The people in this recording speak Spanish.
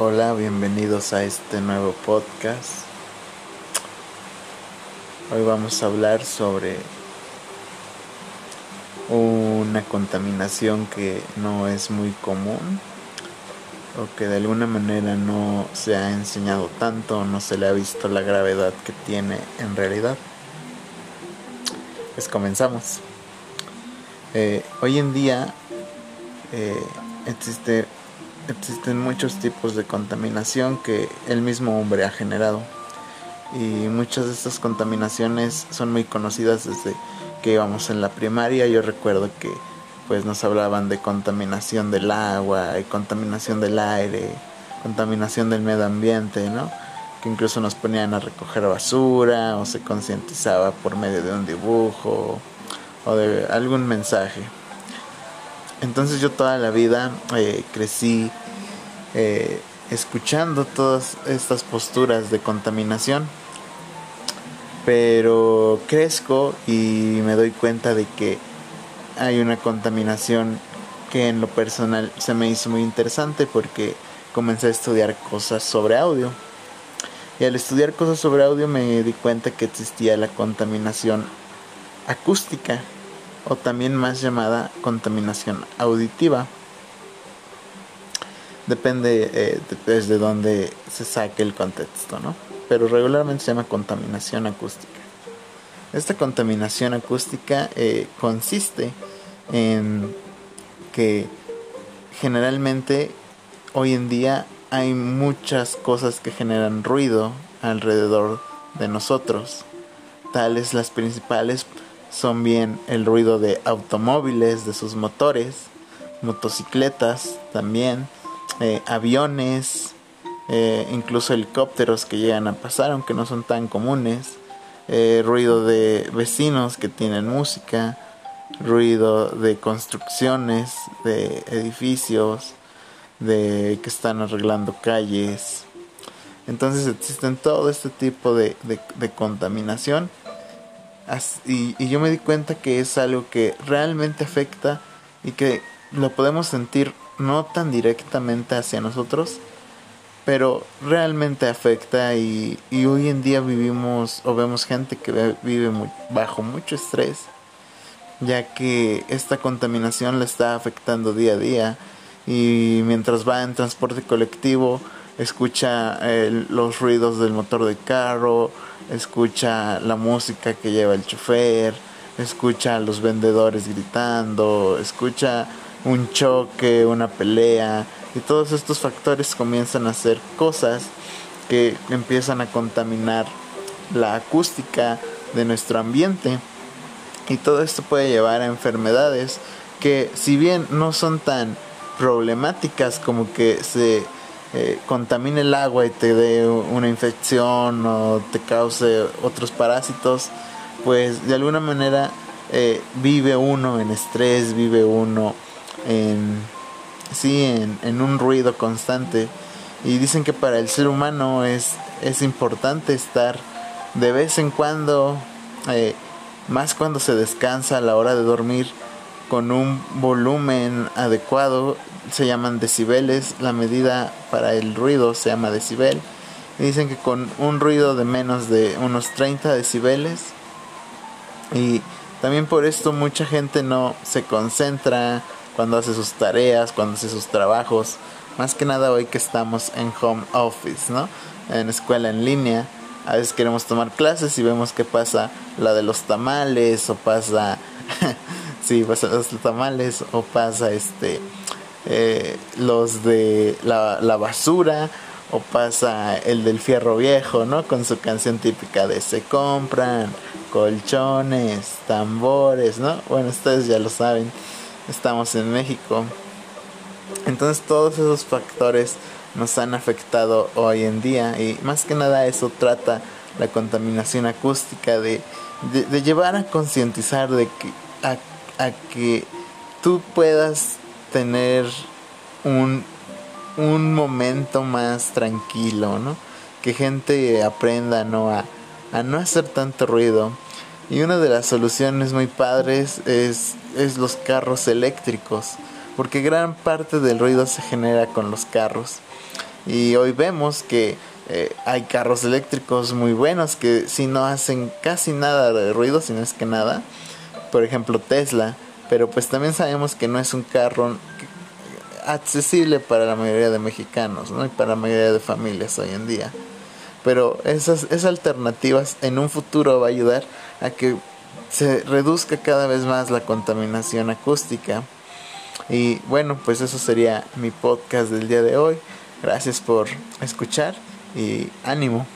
Hola, bienvenidos a este nuevo podcast. Hoy vamos a hablar sobre una contaminación que no es muy común o que de alguna manera no se ha enseñado tanto o no se le ha visto la gravedad que tiene en realidad. Pues comenzamos. Eh, hoy en día eh, existe existen muchos tipos de contaminación que el mismo hombre ha generado. Y muchas de estas contaminaciones son muy conocidas desde que íbamos en la primaria. Yo recuerdo que pues nos hablaban de contaminación del agua, y contaminación del aire, contaminación del medio ambiente, ¿no? Que incluso nos ponían a recoger basura o se concientizaba por medio de un dibujo o de algún mensaje. Entonces yo toda la vida eh, crecí eh, escuchando todas estas posturas de contaminación. Pero crezco y me doy cuenta de que hay una contaminación que en lo personal se me hizo muy interesante porque comencé a estudiar cosas sobre audio. Y al estudiar cosas sobre audio me di cuenta que existía la contaminación acústica o también más llamada contaminación auditiva. Depende eh, desde dónde se saque el contexto, ¿no? Pero regularmente se llama contaminación acústica. Esta contaminación acústica eh, consiste en que generalmente hoy en día hay muchas cosas que generan ruido alrededor de nosotros. Tales las principales son bien el ruido de automóviles, de sus motores, motocicletas también, eh, aviones, eh, incluso helicópteros que llegan a pasar, aunque no son tan comunes, eh, ruido de vecinos que tienen música, ruido de construcciones, de edificios, de que están arreglando calles. Entonces existen todo este tipo de contaminación y, yo me di cuenta que es algo que realmente afecta y que lo podemos sentir no tan directamente hacia nosotros, pero realmente afecta y, hoy en día vivimos o vemos gente que vive bajo mucho estrés, ya que esta contaminación le está afectando día a día y mientras va en transporte colectivo escucha los ruidos del motor del carro, escucha la música que lleva el chofer, escucha a los vendedores gritando, escucha un choque, una pelea y todos estos factores comienzan a hacer cosas que empiezan a contaminar la acústica de nuestro ambiente. Y todo esto puede llevar a enfermedades que si bien no son tan problemáticas como que se eh, contamine el agua y te dé una infección o te cause otros parásitos, pues de alguna manera eh, vive uno en estrés, vive uno en, sí, en, un ruido constante. Y dicen que para el ser humano es, es importante estar de vez en cuando, eh, más cuando se descansa a la hora de dormir, con un volumen adecuado se llaman decibeles, la medida para el ruido se llama decibel. Dicen que con un ruido de menos de unos 30 decibeles y también por esto mucha gente no se concentra cuando hace sus tareas, cuando hace sus trabajos. Más que nada hoy que estamos en home office, ¿no? En escuela en línea. A veces queremos tomar clases y vemos que pasa la de los tamales o pasa... sí, pasa los tamales o pasa este eh, los de la, la, basura o pasa el del fierro viejo, ¿no? Con su canción típica de se compran colchones, tambores, ¿no? Bueno, ustedes ya lo saben, estamos en México. Entonces todos esos factores nos han afectado hoy en día y más que nada eso trata la contaminación acústica de, de, llevar a concientizar de que a, a que tú puedas tener un, un momento más tranquilo, ¿no? Que gente aprenda, ¿no? A, a no hacer tanto ruido. Y una de las soluciones muy padres es, es los carros eléctricos, porque gran parte del ruido se genera con los carros. Y hoy vemos que eh, hay carros eléctricos muy buenos que si no hacen casi nada de ruido, si no es que nada. Por ejemplo Tesla. Pero pues también sabemos que no es un carro accesible para la mayoría de mexicanos ¿no? y para la mayoría de familias hoy en día. Pero esas, esas alternativas en un futuro va a ayudar a que se reduzca cada vez más la contaminación acústica. Y bueno, pues eso sería mi podcast del día de hoy. Gracias por escuchar y ánimo.